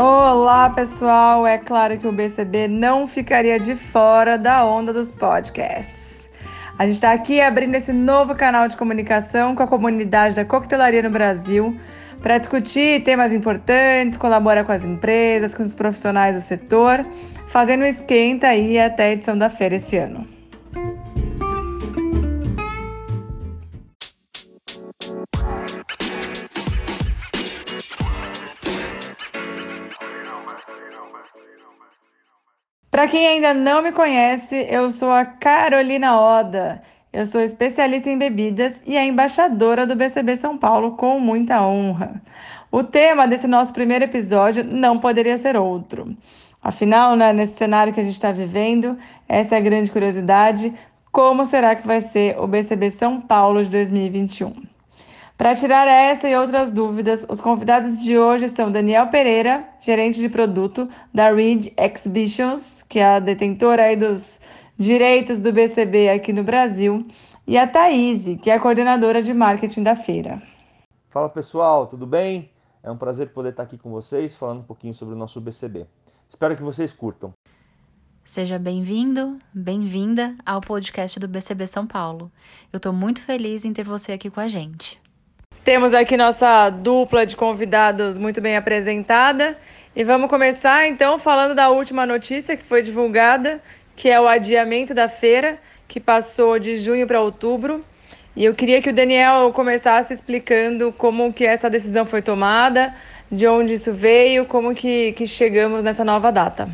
Olá, pessoal! É claro que o BCB não ficaria de fora da onda dos podcasts. A gente está aqui abrindo esse novo canal de comunicação com a comunidade da coquetelaria no Brasil para discutir temas importantes, colaborar com as empresas, com os profissionais do setor, fazendo esquenta aí até a edição da feira esse ano. Para quem ainda não me conhece, eu sou a Carolina Oda. Eu sou especialista em bebidas e a embaixadora do BCB São Paulo com muita honra. O tema desse nosso primeiro episódio não poderia ser outro. Afinal, né, nesse cenário que a gente está vivendo, essa é a grande curiosidade: como será que vai ser o BCB São Paulo de 2021? Para tirar essa e outras dúvidas, os convidados de hoje são Daniel Pereira, gerente de produto da Reed Exhibitions, que é a detentora aí dos direitos do BCB aqui no Brasil, e a Thaís, que é a coordenadora de marketing da feira. Fala pessoal, tudo bem? É um prazer poder estar aqui com vocês falando um pouquinho sobre o nosso BCB. Espero que vocês curtam. Seja bem-vindo, bem-vinda ao podcast do BCB São Paulo. Eu estou muito feliz em ter você aqui com a gente. Temos aqui nossa dupla de convidados muito bem apresentada. E vamos começar então falando da última notícia que foi divulgada, que é o adiamento da feira, que passou de junho para outubro. E eu queria que o Daniel começasse explicando como que essa decisão foi tomada, de onde isso veio, como que, que chegamos nessa nova data.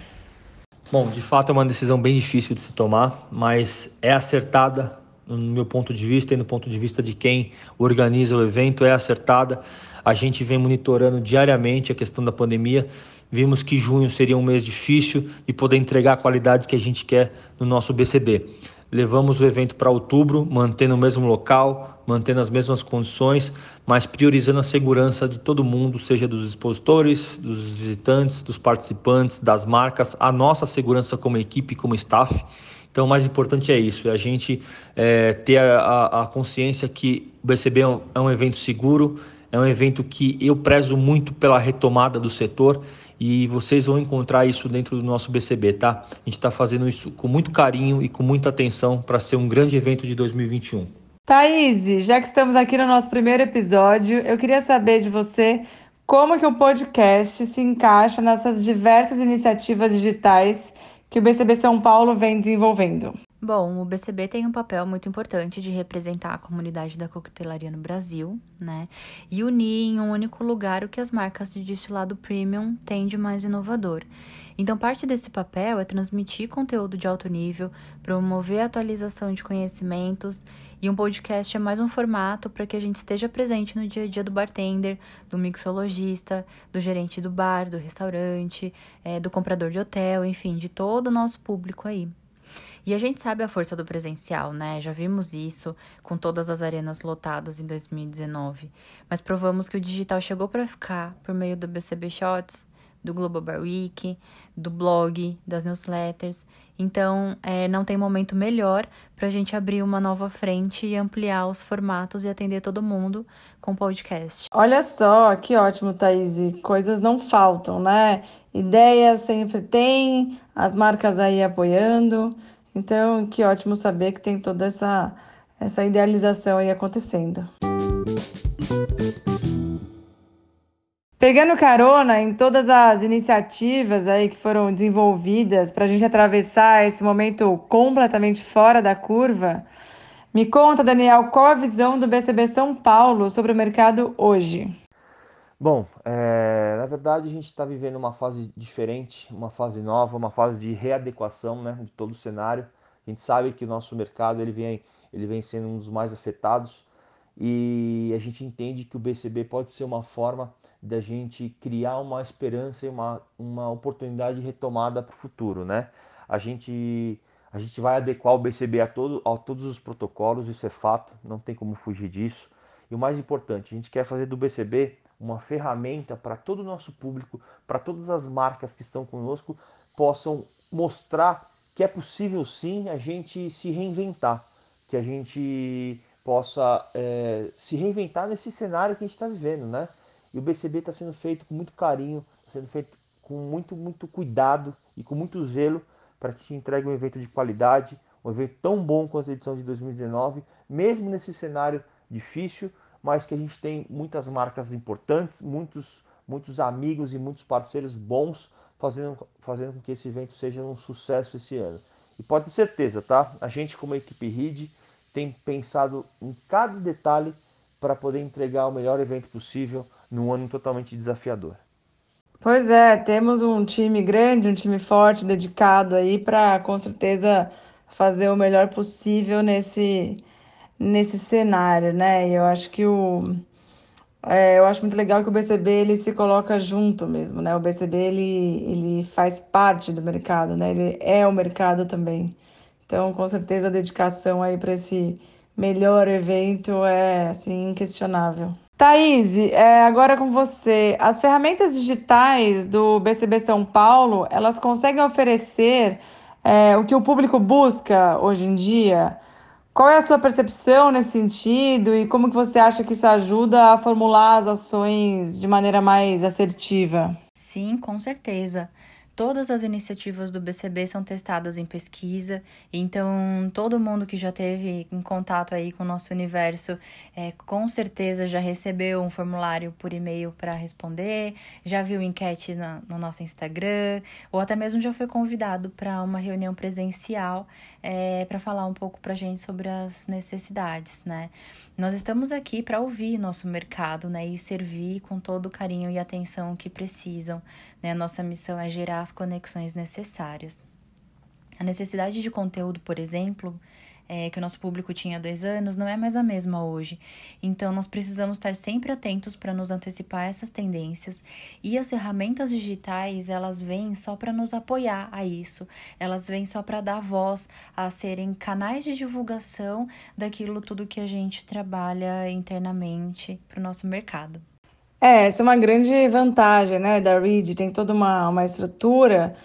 Bom, de fato é uma decisão bem difícil de se tomar, mas é acertada no meu ponto de vista e no ponto de vista de quem organiza o evento, é acertada. A gente vem monitorando diariamente a questão da pandemia. Vimos que junho seria um mês difícil de poder entregar a qualidade que a gente quer no nosso BCB. Levamos o evento para outubro, mantendo o mesmo local, mantendo as mesmas condições, mas priorizando a segurança de todo mundo, seja dos expositores, dos visitantes, dos participantes, das marcas, a nossa segurança como equipe, como staff. Então, o mais importante é isso, é a gente é, ter a, a, consciência que o BCB é um, é um evento seguro, é um evento que eu prezo muito pela retomada do setor e vocês vão encontrar isso dentro do nosso BCB, tá? A gente está fazendo isso com muito carinho e com muita atenção para ser um grande evento de 2021. Thaís, já que estamos aqui no nosso primeiro episódio, eu queria saber de você como que o podcast se encaixa nessas diversas iniciativas digitais que o BCB São Paulo vem desenvolvendo? Bom, o BCB tem um papel muito importante de representar a comunidade da coquetelaria no Brasil, né? E unir em um único lugar o que as marcas de destilado premium têm de mais inovador. Então, parte desse papel é transmitir conteúdo de alto nível, promover a atualização de conhecimentos e um podcast é mais um formato para que a gente esteja presente no dia a dia do bartender, do mixologista, do gerente do bar, do restaurante, é, do comprador de hotel, enfim, de todo o nosso público aí. E a gente sabe a força do presencial, né? Já vimos isso com todas as arenas lotadas em 2019. Mas provamos que o digital chegou para ficar por meio do BCB Shots, do Global Bar Week, do blog, das newsletters então, é, não tem momento melhor para a gente abrir uma nova frente e ampliar os formatos e atender todo mundo com podcast. Olha só, que ótimo, Thaís. Coisas não faltam, né? Ideias sempre tem, as marcas aí apoiando. Então, que ótimo saber que tem toda essa, essa idealização aí acontecendo. Pegando carona em todas as iniciativas aí que foram desenvolvidas para a gente atravessar esse momento completamente fora da curva, me conta, Daniel, qual a visão do BCB São Paulo sobre o mercado hoje? Bom, é, na verdade a gente está vivendo uma fase diferente, uma fase nova, uma fase de readequação né, de todo o cenário. A gente sabe que o nosso mercado ele vem, ele vem sendo um dos mais afetados e a gente entende que o BCB pode ser uma forma da gente criar uma esperança e uma, uma oportunidade de retomada para o futuro, né? A gente, a gente vai adequar o BCB a, todo, a todos os protocolos, isso é fato, não tem como fugir disso. E o mais importante, a gente quer fazer do BCB uma ferramenta para todo o nosso público, para todas as marcas que estão conosco, possam mostrar que é possível sim a gente se reinventar, que a gente possa é, se reinventar nesse cenário que a gente está vivendo, né? E o BCB está sendo feito com muito carinho, sendo feito com muito, muito cuidado e com muito zelo para que te entregue um evento de qualidade, um evento tão bom quanto a edição de 2019, mesmo nesse cenário difícil, mas que a gente tem muitas marcas importantes, muitos, muitos amigos e muitos parceiros bons fazendo, fazendo com que esse evento seja um sucesso esse ano. E pode ter certeza, tá? A gente, como equipe RID, tem pensado em cada detalhe para poder entregar o melhor evento possível num ano totalmente desafiador. Pois é, temos um time grande, um time forte, dedicado aí para com certeza fazer o melhor possível nesse, nesse cenário, né? E eu acho que o é, eu acho muito legal que o BCB ele se coloca junto mesmo, né? O BCB ele, ele faz parte do mercado, né? Ele é o mercado também. Então, com certeza a dedicação aí para esse melhor evento é assim inquestionável. Thaís, é, agora com você. As ferramentas digitais do BCB São Paulo, elas conseguem oferecer é, o que o público busca hoje em dia? Qual é a sua percepção nesse sentido e como que você acha que isso ajuda a formular as ações de maneira mais assertiva? Sim, com certeza. Todas as iniciativas do BCB são testadas em pesquisa, então todo mundo que já teve em contato aí com o nosso universo, é, com certeza já recebeu um formulário por e-mail para responder, já viu enquete na, no nosso Instagram, ou até mesmo já foi convidado para uma reunião presencial é, para falar um pouco para a gente sobre as necessidades, né? Nós estamos aqui para ouvir nosso mercado, né, e servir com todo o carinho e atenção que precisam, né? Nossa missão é gerar as conexões necessárias. A necessidade de conteúdo, por exemplo, é, que o nosso público tinha há dois anos, não é mais a mesma hoje. Então, nós precisamos estar sempre atentos para nos antecipar essas tendências. E as ferramentas digitais, elas vêm só para nos apoiar a isso. Elas vêm só para dar voz a serem canais de divulgação daquilo tudo que a gente trabalha internamente para o nosso mercado. É, essa é uma grande vantagem, né, da Reed, tem toda uma, uma estrutura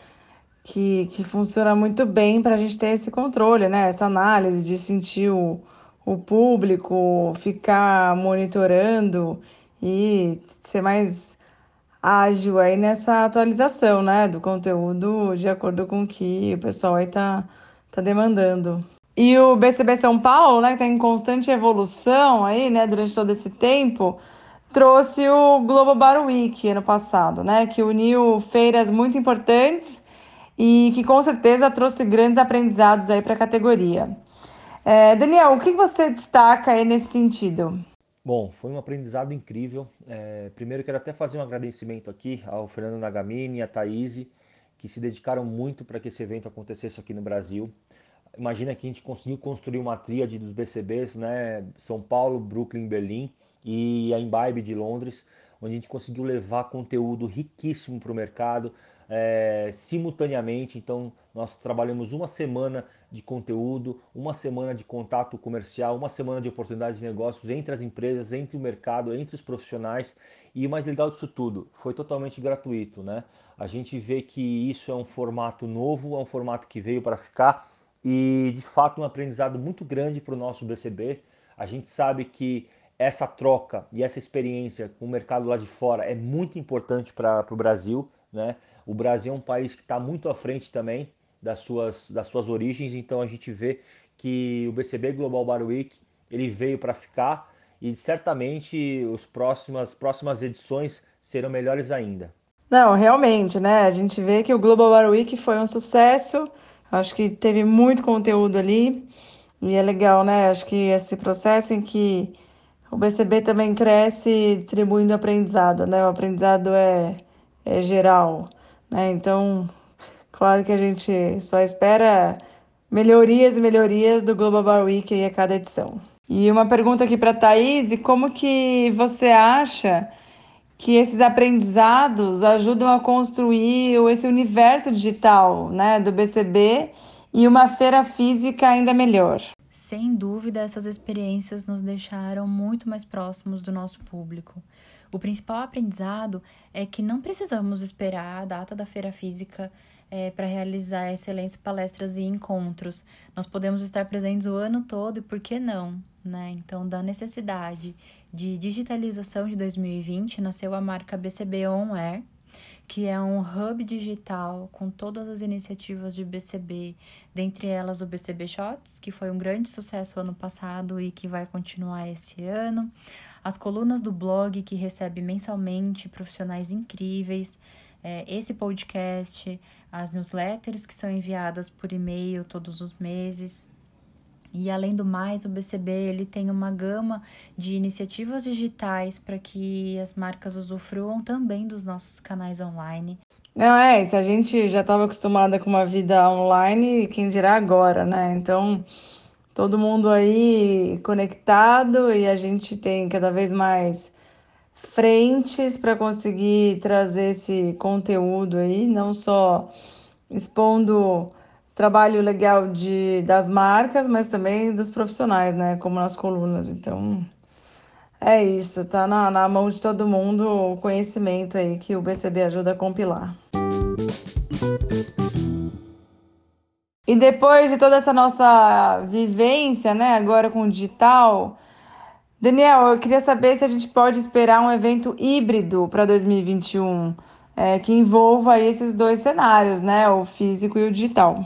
que, que funciona muito bem para a gente ter esse controle, né, essa análise de sentir o, o público, ficar monitorando e ser mais ágil aí nessa atualização, né, do conteúdo de acordo com o que o pessoal aí tá, tá demandando. E o BCB São Paulo, né, que tá em constante evolução aí, né, durante todo esse tempo, trouxe o Global Bar Week ano passado, né? Que uniu feiras muito importantes e que com certeza trouxe grandes aprendizados aí para a categoria. É, Daniel, o que você destaca aí nesse sentido? Bom, foi um aprendizado incrível. É, primeiro quero até fazer um agradecimento aqui ao Fernando Nagamini e à Thaís, que se dedicaram muito para que esse evento acontecesse aqui no Brasil. Imagina que a gente conseguiu construir uma tríade dos BCBs, né? São Paulo, Brooklyn, Berlim e a Imbibe de Londres, onde a gente conseguiu levar conteúdo riquíssimo para o mercado é, simultaneamente. Então, nós trabalhamos uma semana de conteúdo, uma semana de contato comercial, uma semana de oportunidades de negócios entre as empresas, entre o mercado, entre os profissionais. E o mais legal disso tudo, foi totalmente gratuito, né? A gente vê que isso é um formato novo, é um formato que veio para ficar e de fato um aprendizado muito grande para o nosso BCB. A gente sabe que essa troca e essa experiência com o mercado lá de fora é muito importante para o Brasil. Né? O Brasil é um país que está muito à frente também das suas, das suas origens, então a gente vê que o BCB Global Bar Week ele veio para ficar e certamente as próximas, próximas edições serão melhores ainda. Não, realmente, né? A gente vê que o Global Bar Week foi um sucesso, acho que teve muito conteúdo ali e é legal, né? Acho que esse processo em que o BCB também cresce distribuindo aprendizado, né? O aprendizado é, é geral, né? Então, claro que a gente só espera melhorias e melhorias do Global Bar Week aí a cada edição. E uma pergunta aqui para a Thaís, como que você acha que esses aprendizados ajudam a construir esse universo digital né, do BCB e uma feira física ainda melhor? Sem dúvida, essas experiências nos deixaram muito mais próximos do nosso público. O principal aprendizado é que não precisamos esperar a data da feira física é, para realizar excelentes palestras e encontros. Nós podemos estar presentes o ano todo e por que não? Né? Então, da necessidade de digitalização de 2020, nasceu a marca BCB On Air, que é um hub digital com todas as iniciativas de BCB, dentre elas o BCB Shots, que foi um grande sucesso ano passado e que vai continuar esse ano, as colunas do blog, que recebe mensalmente profissionais incríveis, é, esse podcast, as newsletters que são enviadas por e-mail todos os meses. E além do mais, o BCB ele tem uma gama de iniciativas digitais para que as marcas usufruam também dos nossos canais online. Não é, se a gente já estava acostumada com uma vida online, quem dirá agora, né? Então, todo mundo aí conectado e a gente tem cada vez mais frentes para conseguir trazer esse conteúdo aí, não só expondo trabalho legal de, das marcas, mas também dos profissionais, né? Como nas colunas. Então, é isso, tá na, na mão de todo mundo o conhecimento aí que o BCB ajuda a compilar. E depois de toda essa nossa vivência, né, agora com o digital, Daniel, eu queria saber se a gente pode esperar um evento híbrido para 2021, é, que envolva esses dois cenários, né, o físico e o digital.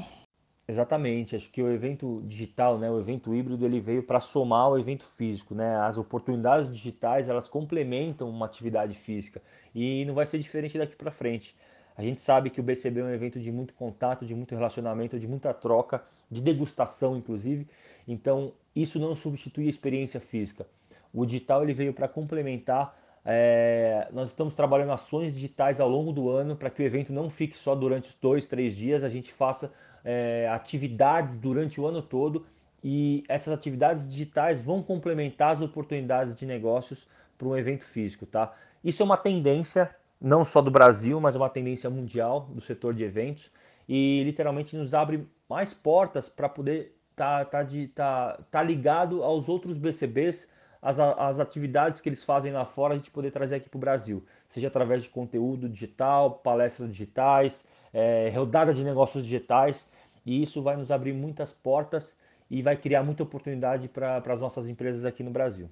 Exatamente, acho que o evento digital, né, o evento híbrido, ele veio para somar o evento físico, né? As oportunidades digitais, elas complementam uma atividade física e não vai ser diferente daqui para frente. A gente sabe que o BCB é um evento de muito contato, de muito relacionamento, de muita troca, de degustação, inclusive. Então, isso não substitui a experiência física. O digital ele veio para complementar. É... nós estamos trabalhando ações digitais ao longo do ano para que o evento não fique só durante os dois, três dias. A gente faça é, atividades durante o ano todo e essas atividades digitais vão complementar as oportunidades de negócios para um evento físico, tá? Isso é uma tendência não só do Brasil, mas é uma tendência mundial do setor de eventos e literalmente nos abre mais portas para poder estar tá, tá, tá, tá ligado aos outros BCBs, as, as atividades que eles fazem lá fora, a gente poder trazer aqui para o Brasil, seja através de conteúdo digital, palestras digitais, é, rodada de negócios digitais e isso vai nos abrir muitas portas e vai criar muita oportunidade para as nossas empresas aqui no Brasil.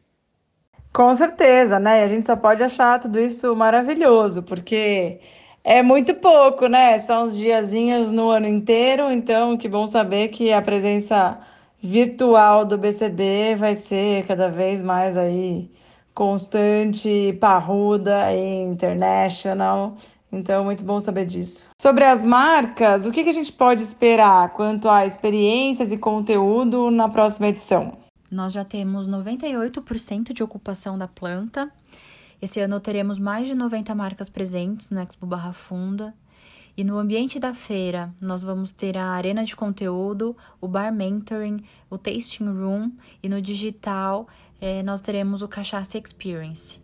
Com certeza, né? A gente só pode achar tudo isso maravilhoso, porque é muito pouco, né? São uns diazinhos no ano inteiro, então que bom saber que a presença virtual do BCB vai ser cada vez mais aí constante, parruda e international. Então, muito bom saber disso. Sobre as marcas, o que, que a gente pode esperar quanto a experiências e conteúdo na próxima edição? Nós já temos 98% de ocupação da planta. Esse ano teremos mais de 90 marcas presentes no Expo Barra Funda. E no ambiente da feira, nós vamos ter a arena de conteúdo, o bar mentoring, o tasting room e no digital eh, nós teremos o Cachaça Experience.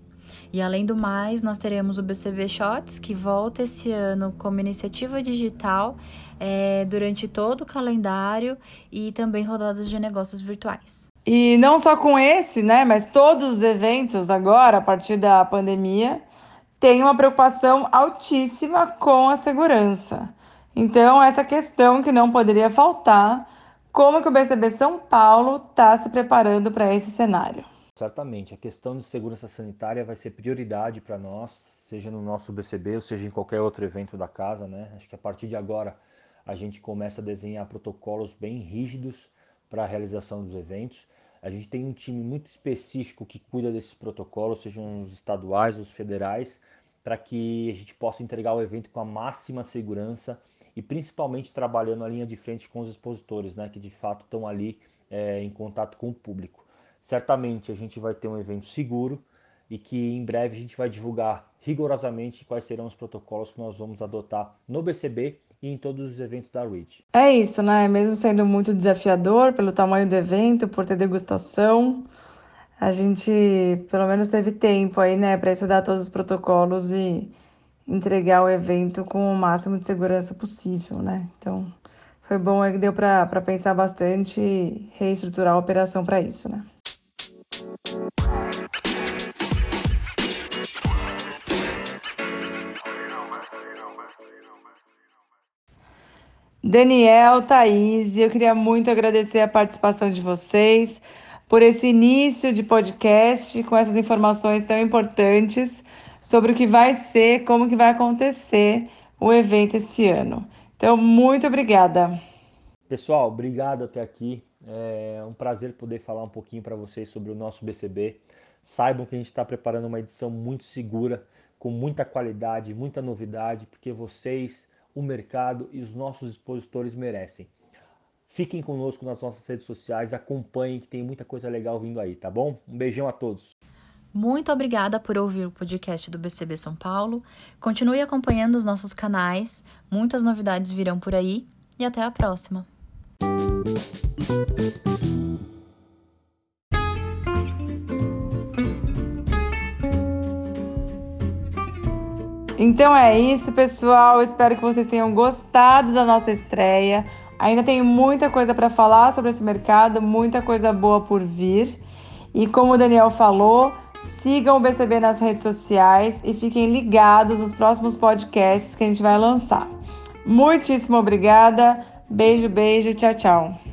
E além do mais, nós teremos o BCB Shots, que volta esse ano como iniciativa digital é, durante todo o calendário e também rodadas de negócios virtuais. E não só com esse, né, mas todos os eventos agora, a partir da pandemia, têm uma preocupação altíssima com a segurança. Então, essa questão que não poderia faltar, como que o BCB São Paulo está se preparando para esse cenário? Certamente, a questão de segurança sanitária vai ser prioridade para nós, seja no nosso BCB ou seja em qualquer outro evento da casa, né? Acho que a partir de agora a gente começa a desenhar protocolos bem rígidos para a realização dos eventos. A gente tem um time muito específico que cuida desses protocolos, sejam os estaduais, os federais, para que a gente possa entregar o evento com a máxima segurança e principalmente trabalhando a linha de frente com os expositores, né, que de fato estão ali é, em contato com o público. Certamente a gente vai ter um evento seguro e que em breve a gente vai divulgar rigorosamente quais serão os protocolos que nós vamos adotar no BCB e em todos os eventos da REACH. É isso, né? Mesmo sendo muito desafiador pelo tamanho do evento, por ter degustação, a gente pelo menos teve tempo aí, né, para estudar todos os protocolos e entregar o evento com o máximo de segurança possível, né? Então, foi bom que deu para pensar bastante e reestruturar a operação para isso, né? Daniel, Thaís, eu queria muito agradecer a participação de vocês. por esse início de podcast com essas informações tão importantes sobre o que vai ser, como que vai acontecer o evento esse ano. Então, muito obrigada. Pessoal, obrigado até aqui. É um prazer poder falar um pouquinho para vocês sobre o nosso BCB. Saibam que a gente está preparando uma edição muito segura, com muita qualidade, muita novidade, porque vocês, o mercado e os nossos expositores merecem. Fiquem conosco nas nossas redes sociais, acompanhem que tem muita coisa legal vindo aí, tá bom? Um beijão a todos. Muito obrigada por ouvir o podcast do BCB São Paulo. Continue acompanhando os nossos canais, muitas novidades virão por aí e até a próxima. Então é isso, pessoal. Espero que vocês tenham gostado da nossa estreia. Ainda tem muita coisa para falar sobre esse mercado, muita coisa boa por vir. E como o Daniel falou, sigam o BCB nas redes sociais e fiquem ligados nos próximos podcasts que a gente vai lançar. Muitíssimo obrigada. Beijo, beijo, tchau, tchau.